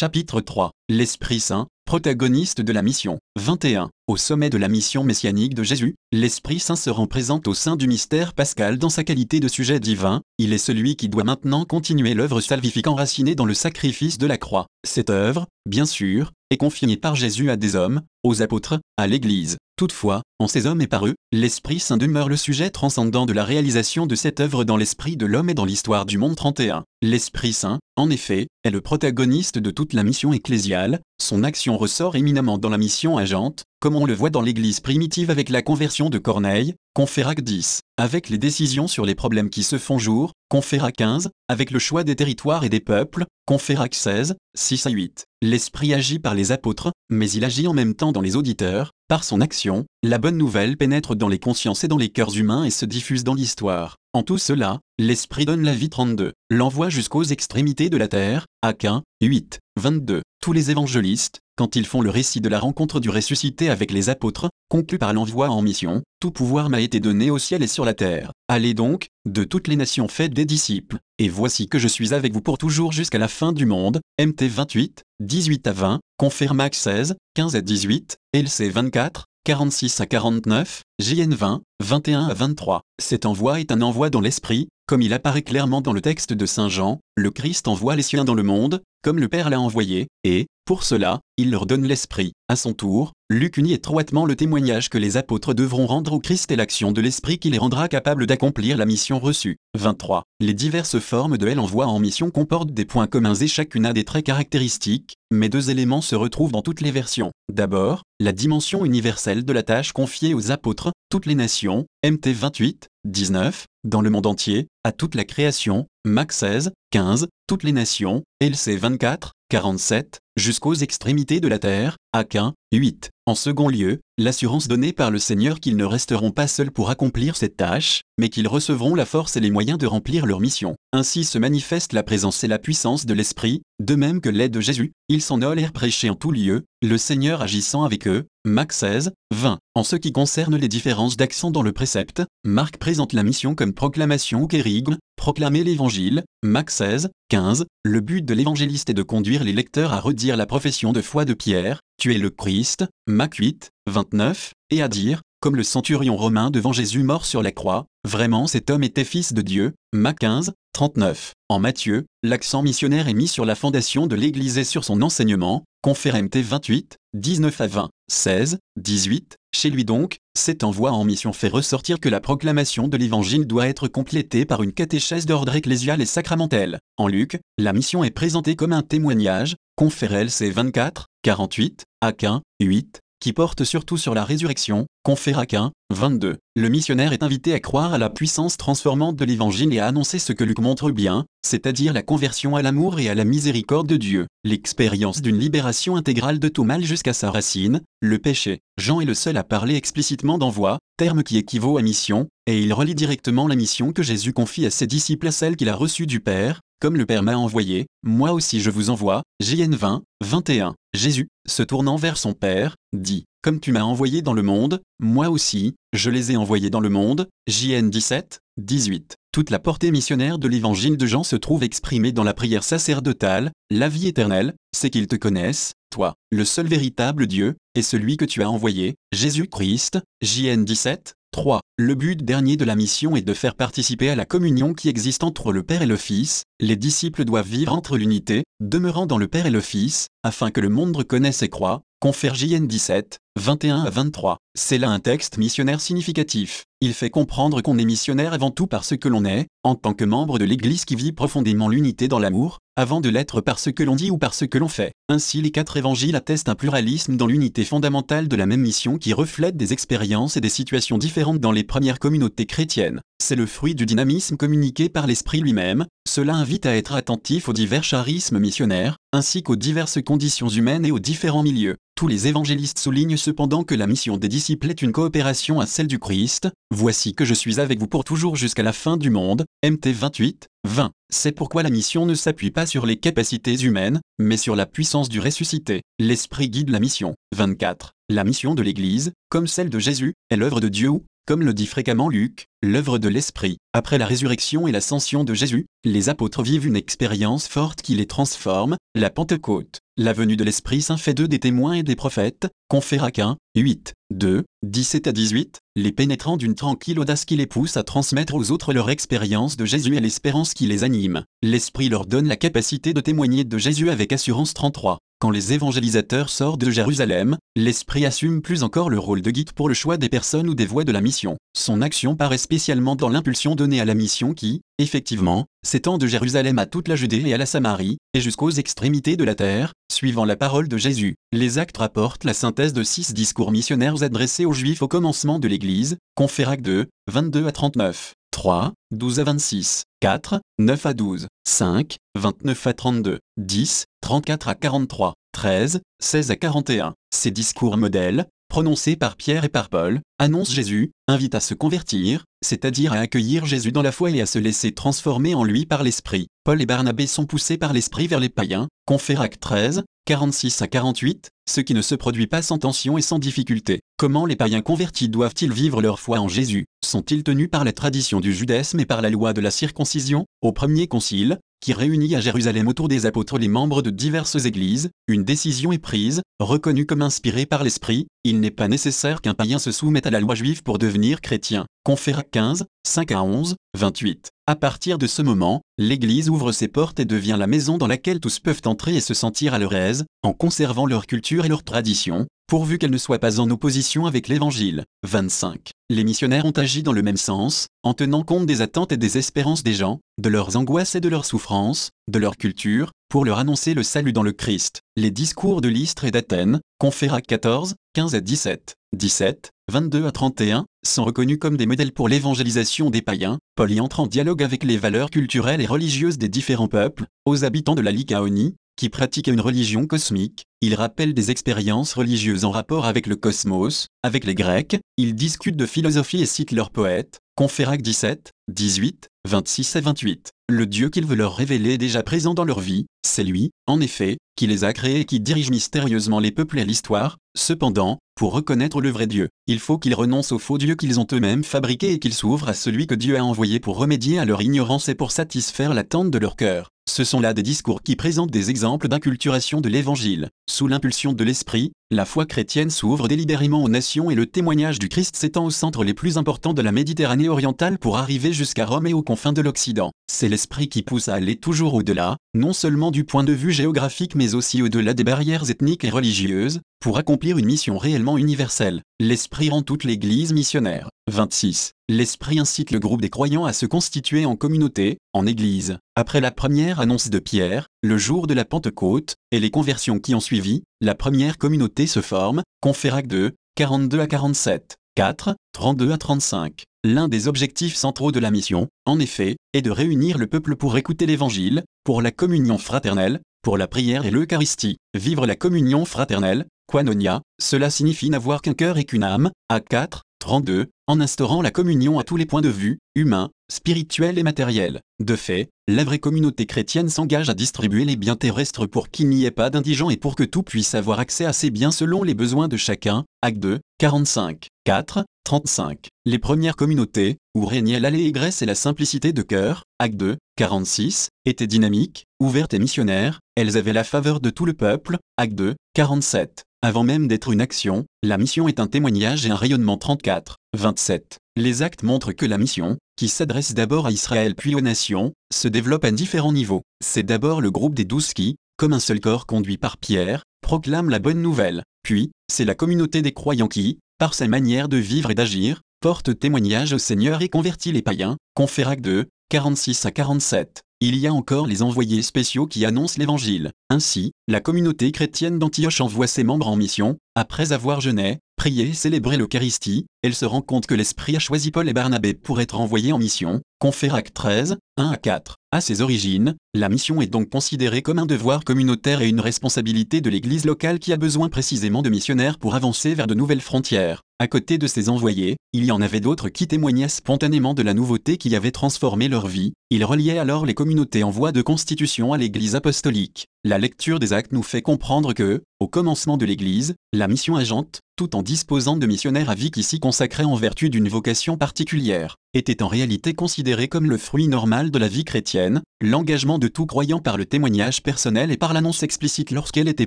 Chapitre 3. L'Esprit Saint, protagoniste de la mission. 21. Au sommet de la mission messianique de Jésus, l'Esprit Saint se rend présent au sein du mystère pascal dans sa qualité de sujet divin, il est celui qui doit maintenant continuer l'œuvre salvifique enracinée dans le sacrifice de la croix. Cette œuvre, bien sûr, est confiée par Jésus à des hommes, aux apôtres, à l'Église. Toutefois, en ces hommes et par eux, l'Esprit Saint demeure le sujet transcendant de la réalisation de cette œuvre dans l'esprit de l'homme et dans l'histoire du monde 31. L'Esprit Saint, en effet, est le protagoniste de toute la mission ecclésiale, son action ressort éminemment dans la mission agente, comme on le voit dans l'Église primitive avec la conversion de Corneille, Conférac 10, avec les décisions sur les problèmes qui se font jour, Conférac 15, avec le choix des territoires et des peuples, Conférac 16, 6 à 8. L'Esprit agit par les apôtres, mais il agit en même temps dans les auditeurs, par son action, la bonne nouvelle pénètre dans les consciences et dans les cœurs humains et se diffuse dans l'histoire. En tout cela, l'Esprit donne la vie 32, l'envoie jusqu'aux extrémités de la terre, Aquin, 8, 22. Tous les évangélistes, quand ils font le récit de la rencontre du ressuscité avec les apôtres, concluent par l'envoi en mission, tout pouvoir m'a été donné au ciel et sur la terre. Allez donc, de toutes les nations faites des disciples, et voici que je suis avec vous pour toujours jusqu'à la fin du monde. MT 28, 18 à 20, Confirmax 16, 15 à 18, LC 24, 46 à 49, JN 20, 21 à 23. Cet envoi est un envoi dans l'esprit, comme il apparaît clairement dans le texte de Saint Jean, le Christ envoie les siens dans le monde, comme le Père l'a envoyé, et, pour cela, il leur donne l'Esprit. À son tour, Luc unit étroitement le témoignage que les apôtres devront rendre au Christ et l'action de l'Esprit qui les rendra capables d'accomplir la mission reçue. 23. Les diverses formes de l'envoi en mission comportent des points communs et chacune a des traits caractéristiques, mais deux éléments se retrouvent dans toutes les versions. D'abord, la dimension universelle de la tâche confiée aux apôtres, toutes les nations, MT 28, 19, dans le monde entier, à toute la création, Mac 16, 15, toutes les nations, LC 24, 47, jusqu'aux extrémités de la terre, Aquin, 8. En second lieu, l'assurance donnée par le Seigneur qu'ils ne resteront pas seuls pour accomplir cette tâche, mais qu'ils recevront la force et les moyens de remplir leur mission. Ainsi se manifeste la présence et la puissance de l'Esprit, de même que l'aide de Jésus, ils s'en allèrent prêcher en tout lieu, le Seigneur agissant avec eux. Marc 16, 20. En ce qui concerne les différences d'accent dans le précepte, Marc présente la mission comme proclamation ou kérigme, proclamer l'évangile, Marc 16, 15. Le but de l'évangéliste est de conduire les lecteurs à redire la profession de foi de Pierre, tu es le Christ, Mac 8, 29, et à dire, comme le centurion romain devant Jésus mort sur la croix, vraiment cet homme était fils de Dieu, Mac 15, 39. En Matthieu, l'accent missionnaire est mis sur la fondation de l'Église et sur son enseignement, Confère MT 28, 19 à 20, 16, 18. Chez lui donc, cet envoi en mission fait ressortir que la proclamation de l'Évangile doit être complétée par une catéchèse d'ordre ecclésial et sacramentel. En Luc, la mission est présentée comme un témoignage, Confère LC 24, 48, Aquin, 8, qui porte surtout sur la résurrection, Conféraquin, 22. Le missionnaire est invité à croire à la puissance transformante de l'Évangile et à annoncer ce que Luc montre bien, c'est-à-dire la conversion à l'amour et à la miséricorde de Dieu, l'expérience d'une libération intégrale de tout mal jusqu'à sa racine, le péché. Jean est le seul à parler explicitement d'envoi, terme qui équivaut à mission, et il relie directement la mission que Jésus confie à ses disciples à celle qu'il a reçue du Père, comme le Père m'a envoyé, moi aussi je vous envoie. JN 20, 21. Jésus, se tournant vers son Père, dit, Comme tu m'as envoyé dans le monde, moi aussi, je les ai envoyés dans le monde. JN 17, 18. Toute la portée missionnaire de l'évangile de Jean se trouve exprimée dans la prière sacerdotale, la vie éternelle, c'est qu'ils te connaissent, toi, le seul véritable Dieu, et celui que tu as envoyé, Jésus-Christ, JN 17, 3. Le but dernier de la mission est de faire participer à la communion qui existe entre le Père et le Fils. Les disciples doivent vivre entre l'unité, demeurant dans le Père et le Fils, afin que le monde reconnaisse et croit. Confère JN 17, 21 à 23. C'est là un texte missionnaire significatif. Il fait comprendre qu'on est missionnaire avant tout parce que l'on est, en tant que membre de l'Église qui vit profondément l'unité dans l'amour, avant de l'être par ce que l'on dit ou par ce que l'on fait. Ainsi les quatre évangiles attestent un pluralisme dans l'unité fondamentale de la même mission qui reflète des expériences et des situations différentes dans les premières communautés chrétiennes. C'est le fruit du dynamisme communiqué par l'Esprit lui-même, cela invite à être attentif aux divers charismes missionnaires, ainsi qu'aux diverses conditions humaines et aux différents milieux. Tous les évangélistes soulignent cependant que la mission des disciples est une coopération à celle du Christ. Voici que je suis avec vous pour toujours jusqu'à la fin du monde. MT 28, 20. C'est pourquoi la mission ne s'appuie pas sur les capacités humaines, mais sur la puissance du ressuscité. L'Esprit guide la mission. 24. La mission de l'Église, comme celle de Jésus, est l'œuvre de Dieu Comme le dit fréquemment Luc, l'œuvre de l'Esprit, après la résurrection et l'ascension de Jésus, les apôtres vivent une expérience forte qui les transforme, la Pentecôte. La venue de l'Esprit Saint fait d'eux des témoins et des prophètes, 1, 8, 2, 17 à 18, les pénétrant d'une tranquille audace qui les pousse à transmettre aux autres leur expérience de Jésus et l'espérance qui les anime. L'Esprit leur donne la capacité de témoigner de Jésus avec assurance 33. Quand les évangélisateurs sortent de Jérusalem, l'Esprit assume plus encore le rôle de guide pour le choix des personnes ou des voies de la mission. Son action paraît spécialement dans l'impulsion donnée à la mission qui, effectivement, s'étend de Jérusalem à toute la Judée et à la Samarie, et jusqu'aux extrémités de la terre, suivant la parole de Jésus. Les actes rapportent la synthèse de six discours missionnaires adressés aux Juifs au commencement de l'Église, Conférac 2, 22 à 39. 3, 12 à 26, 4, 9 à 12, 5, 29 à 32, 10, 34 à 43, 13, 16 à 41. Ces discours modèles, prononcés par Pierre et par Paul, annoncent Jésus, invitent à se convertir, c'est-à-dire à accueillir Jésus dans la foi et à se laisser transformer en lui par l'Esprit. Paul et Barnabé sont poussés par l'Esprit vers les païens, Conférac 13, 46 à 48, ce qui ne se produit pas sans tension et sans difficulté. Comment les païens convertis doivent-ils vivre leur foi en Jésus? Sont-ils tenus par la tradition du judaïsme et par la loi de la circoncision? Au premier concile, qui réunit à Jérusalem autour des apôtres les membres de diverses églises, une décision est prise, reconnue comme inspirée par l'Esprit, il n'est pas nécessaire qu'un païen se soumette à la loi juive pour devenir chrétien. Conféra 15, 5 à 11, 28. À partir de ce moment, l'Église ouvre ses portes et devient la maison dans laquelle tous peuvent entrer et se sentir à leur aise, en conservant leur culture et leur tradition, pourvu qu'elle ne soit pas en opposition avec l'Évangile. 25. Les missionnaires ont agi dans le même sens, en tenant compte des attentes et des espérances des gens, de leurs angoisses et de leurs souffrances, de leur culture, pour leur annoncer le salut dans le Christ. Les discours de l'Istre et d'Athènes, Conféra 14, 15 à 17, 17, 22 à 31, sont reconnus comme des modèles pour l'évangélisation des païens. Paul y entre en dialogue avec les valeurs culturelles et religieuses des différents peuples, aux habitants de la Lycaonie, qui pratiquaient une religion cosmique, il rappelle des expériences religieuses en rapport avec le cosmos, avec les Grecs, il discute de philosophie et cite leurs poètes, Conférac 17, 18, 26 à 28. Le Dieu qu'il veut leur révéler est déjà présent dans leur vie, c'est lui, en effet, qui les a créés et qui dirige mystérieusement les peuples et l'histoire, cependant, pour reconnaître le vrai Dieu, il faut qu'ils renoncent au faux Dieu qu'ils ont eux-mêmes fabriqué et qu'ils s'ouvrent à celui que Dieu a envoyé pour remédier à leur ignorance et pour satisfaire l'attente de leur cœur. Ce sont là des discours qui présentent des exemples d'inculturation de l'Évangile. Sous l'impulsion de l'Esprit, la foi chrétienne s'ouvre délibérément aux nations et le témoignage du Christ s'étend aux centres les plus importants de la Méditerranée orientale pour arriver jusqu'à Rome et aux confins de l'Occident. C'est l'Esprit qui pousse à aller toujours au-delà, non seulement du point de vue géographique mais aussi au-delà des barrières ethniques et religieuses, pour accomplir une mission réellement universelle. L'Esprit rend toute l'Église missionnaire. 26. L'Esprit incite le groupe des croyants à se constituer en communauté, en Église. Après la première annonce de Pierre, le jour de la Pentecôte, et les conversions qui ont suivi, la première communauté se forme, Conférac 2, 42 à 47, 4, 32 à 35. L'un des objectifs centraux de la mission, en effet, est de réunir le peuple pour écouter l'Évangile, pour la communion fraternelle, pour la prière et l'Eucharistie. Vivre la communion fraternelle, Quanonia, cela signifie n'avoir qu'un cœur et qu'une âme, à 4, 32, en instaurant la communion à tous les points de vue, humains, spirituels et matériels. De fait, la vraie communauté chrétienne s'engage à distribuer les biens terrestres pour qu'il n'y ait pas d'indigents et pour que tout puisse avoir accès à ces biens selon les besoins de chacun. Acte 2, 45, 4, 35. Les premières communautés, où régnait l'allégresse et la simplicité de cœur, Acte 2, 46, étaient dynamiques, ouvertes et missionnaires, elles avaient la faveur de tout le peuple, Acte 2, 47. Avant même d'être une action, la mission est un témoignage et un rayonnement 34, 27. Les actes montrent que la mission, qui s'adresse d'abord à Israël puis aux nations, se développe à différents niveaux. C'est d'abord le groupe des douze qui, comme un seul corps conduit par Pierre, proclame la bonne nouvelle. Puis, c'est la communauté des croyants qui, par sa manière de vivre et d'agir, porte témoignage au Seigneur et convertit les païens. Conférac 2, 46 à 47. Il y a encore les envoyés spéciaux qui annoncent l'Évangile. Ainsi, la communauté chrétienne d'Antioche envoie ses membres en mission, après avoir jeûné, prié et célébré l'Eucharistie, elle se rend compte que l'Esprit a choisi Paul et Barnabé pour être envoyés en mission. Conférac 13, 1 à 4. À ses origines, la mission est donc considérée comme un devoir communautaire et une responsabilité de l'Église locale qui a besoin précisément de missionnaires pour avancer vers de nouvelles frontières. À côté de ces envoyés, il y en avait d'autres qui témoignaient spontanément de la nouveauté qui avait transformé leur vie, ils reliaient alors les communautés en voie de constitution à l'Église apostolique. La lecture des actes nous fait comprendre que, au commencement de l'Église, la mission agente, tout en disposant de missionnaires à vie qui s'y consacraient en vertu d'une vocation particulière, était en réalité considérée comme le fruit normal de la vie chrétienne, l'engagement de tout croyant par le témoignage personnel et par l'annonce explicite lorsqu'elle était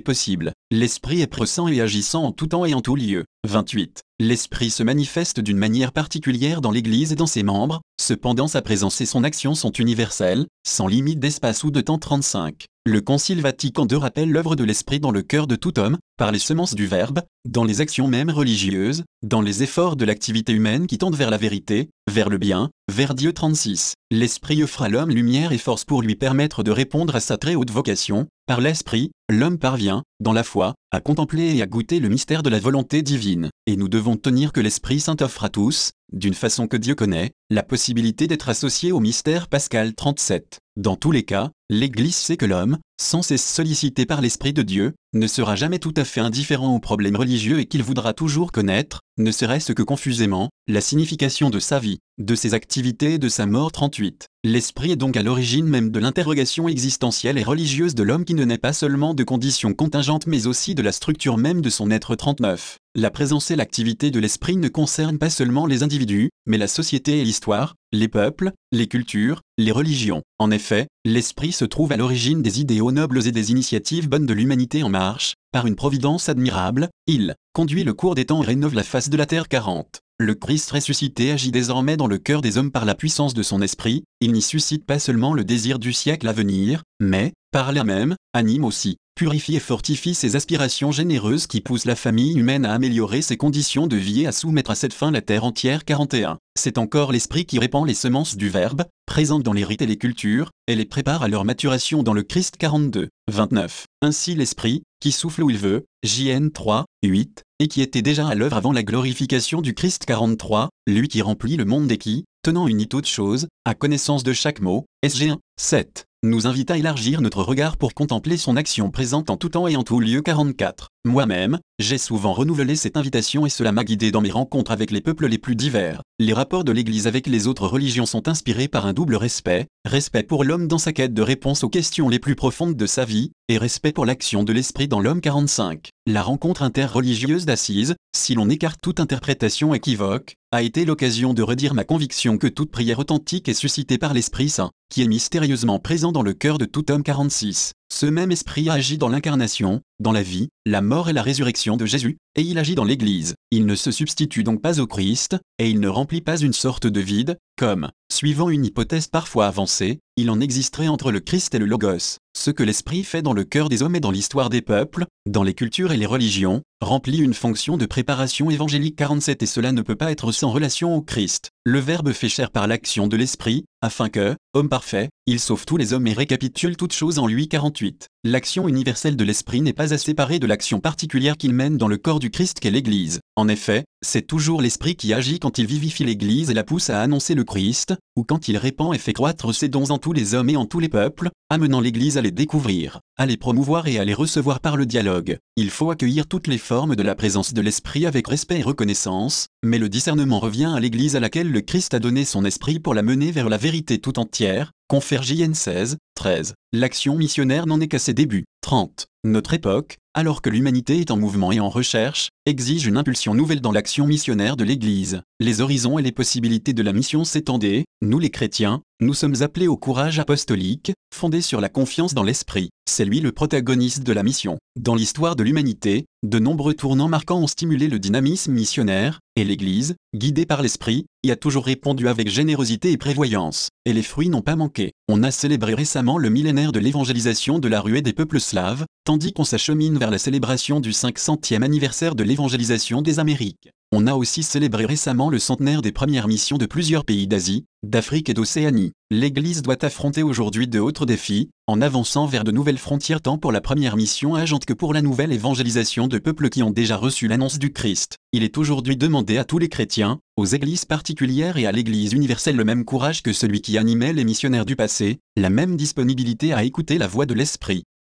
possible. L'Esprit est pressant et agissant en tout temps et en tout lieu. 28. L'Esprit se manifeste d'une manière particulière dans l'Église et dans ses membres, cependant sa présence et son action sont universelles, sans limite d'espace ou de temps 35. Le Concile Vatican II rappelle l'œuvre de l'Esprit dans le cœur de tout homme, par les semences du Verbe, dans les actions même religieuses, dans les efforts de l'activité humaine qui tendent vers la vérité, vers le bien, vers Dieu 36. L'Esprit offre à l'homme lumière et force pour lui permettre de répondre à sa très haute vocation. Par l'Esprit, l'homme parvient, dans la foi, à contempler et à goûter le mystère de la volonté divine. Et nous devons tenir que l'Esprit Saint offre à tous, d'une façon que Dieu connaît, la possibilité d'être associé au mystère pascal 37. Dans tous les cas, l'Église sait que l'homme, sans cesse sollicité par l'Esprit de Dieu, ne sera jamais tout à fait indifférent aux problèmes religieux et qu'il voudra toujours connaître, ne serait-ce que confusément, la signification de sa vie, de ses activités et de sa mort 38. L'esprit est donc à l'origine même de l'interrogation existentielle et religieuse de l'homme qui ne naît pas seulement de conditions contingentes mais aussi de la structure même de son être 39. La présence et l'activité de l'esprit ne concernent pas seulement les individus, mais la société et l'histoire, les peuples, les cultures, les religions. En effet, l'esprit se trouve à l'origine des idéaux nobles et des initiatives bonnes de l'humanité en marche, par une providence admirable, il conduit le cours des temps et rénove la face de la terre 40. Le Christ ressuscité agit désormais dans le cœur des hommes par la puissance de son esprit, il n'y suscite pas seulement le désir du siècle à venir, mais, par là même, anime aussi, purifie et fortifie ses aspirations généreuses qui poussent la famille humaine à améliorer ses conditions de vie et à soumettre à cette fin la terre entière 41. C'est encore l'esprit qui répand les semences du Verbe, présentes dans les rites et les cultures, et les prépare à leur maturation dans le Christ 42. 29. Ainsi l'esprit, qui souffle où il veut, JN 3, 8, et qui était déjà à l'œuvre avant la glorification du Christ 43, lui qui remplit le monde et qui, tenant une toute chose, à connaissance de chaque mot, SG1, 7, nous invite à élargir notre regard pour contempler son action présente en tout temps et en tout lieu 44. Moi-même, j'ai souvent renouvelé cette invitation et cela m'a guidé dans mes rencontres avec les peuples les plus divers. Les rapports de l'Église avec les autres religions sont inspirés par un double respect, respect pour l'homme dans sa quête de réponse aux questions les plus profondes de sa vie, et respect pour l'action de l'Esprit dans l'homme 45. La rencontre interreligieuse d'Assise, si l'on écarte toute interprétation équivoque, a été l'occasion de redire ma conviction que toute prière authentique est suscitée par l'Esprit Saint, qui est mystérieusement présent dans le cœur de tout homme 46. Ce même esprit agit dans l'incarnation, dans la vie, la mort et la résurrection de Jésus, et il agit dans l'Église. Il ne se substitue donc pas au Christ, et il ne remplit pas une sorte de vide, comme, suivant une hypothèse parfois avancée, il en existerait entre le Christ et le Logos. Ce que l'Esprit fait dans le cœur des hommes et dans l'histoire des peuples, dans les cultures et les religions, remplit une fonction de préparation évangélique 47 et cela ne peut pas être sans relation au Christ. Le Verbe fait chair par l'action de l'Esprit, afin que, homme parfait, il sauve tous les hommes et récapitule toutes choses en lui 48. L'action universelle de l'Esprit n'est pas à séparer de l'action particulière qu'il mène dans le corps du Christ qu'est l'Église. En effet, c'est toujours l'Esprit qui agit quand il vivifie l'Église et la pousse à annoncer le Christ, ou quand il répand et fait croître ses dons en tous les hommes et en tous les peuples, amenant l'Église à les découvrir, à les promouvoir et à les recevoir par le dialogue. Il faut accueillir toutes les formes de la présence de l'Esprit avec respect et reconnaissance, mais le discernement revient à l'Église à laquelle le Christ a donné son Esprit pour la mener vers la vérité tout entière, confère JN 16, 13. L'action missionnaire n'en est qu'à ses débuts. 30. Notre époque, alors que l'humanité est en mouvement et en recherche, exige une impulsion nouvelle dans l'action missionnaire de l'Église. Les horizons et les possibilités de la mission s'étendaient, nous les chrétiens, nous sommes appelés au courage apostolique, fondé sur la confiance dans l'Esprit. C'est lui le protagoniste de la mission. Dans l'histoire de l'humanité, de nombreux tournants marquants ont stimulé le dynamisme missionnaire, et l'Église, guidée par l'Esprit, y a toujours répondu avec générosité et prévoyance. Et les fruits n'ont pas manqué. On a célébré récemment le millénaire de l'évangélisation de la ruée des peuples slaves, tandis qu'on s'achemine la célébration du 500e anniversaire de l'évangélisation des Amériques. On a aussi célébré récemment le centenaire des premières missions de plusieurs pays d'Asie, d'Afrique et d'Océanie. L'Église doit affronter aujourd'hui de autres défis, en avançant vers de nouvelles frontières tant pour la première mission agente que pour la nouvelle évangélisation de peuples qui ont déjà reçu l'annonce du Christ. Il est aujourd'hui demandé à tous les chrétiens, aux églises particulières et à l'Église universelle le même courage que celui qui animait les missionnaires du passé, la même disponibilité à écouter la voix de l'Esprit,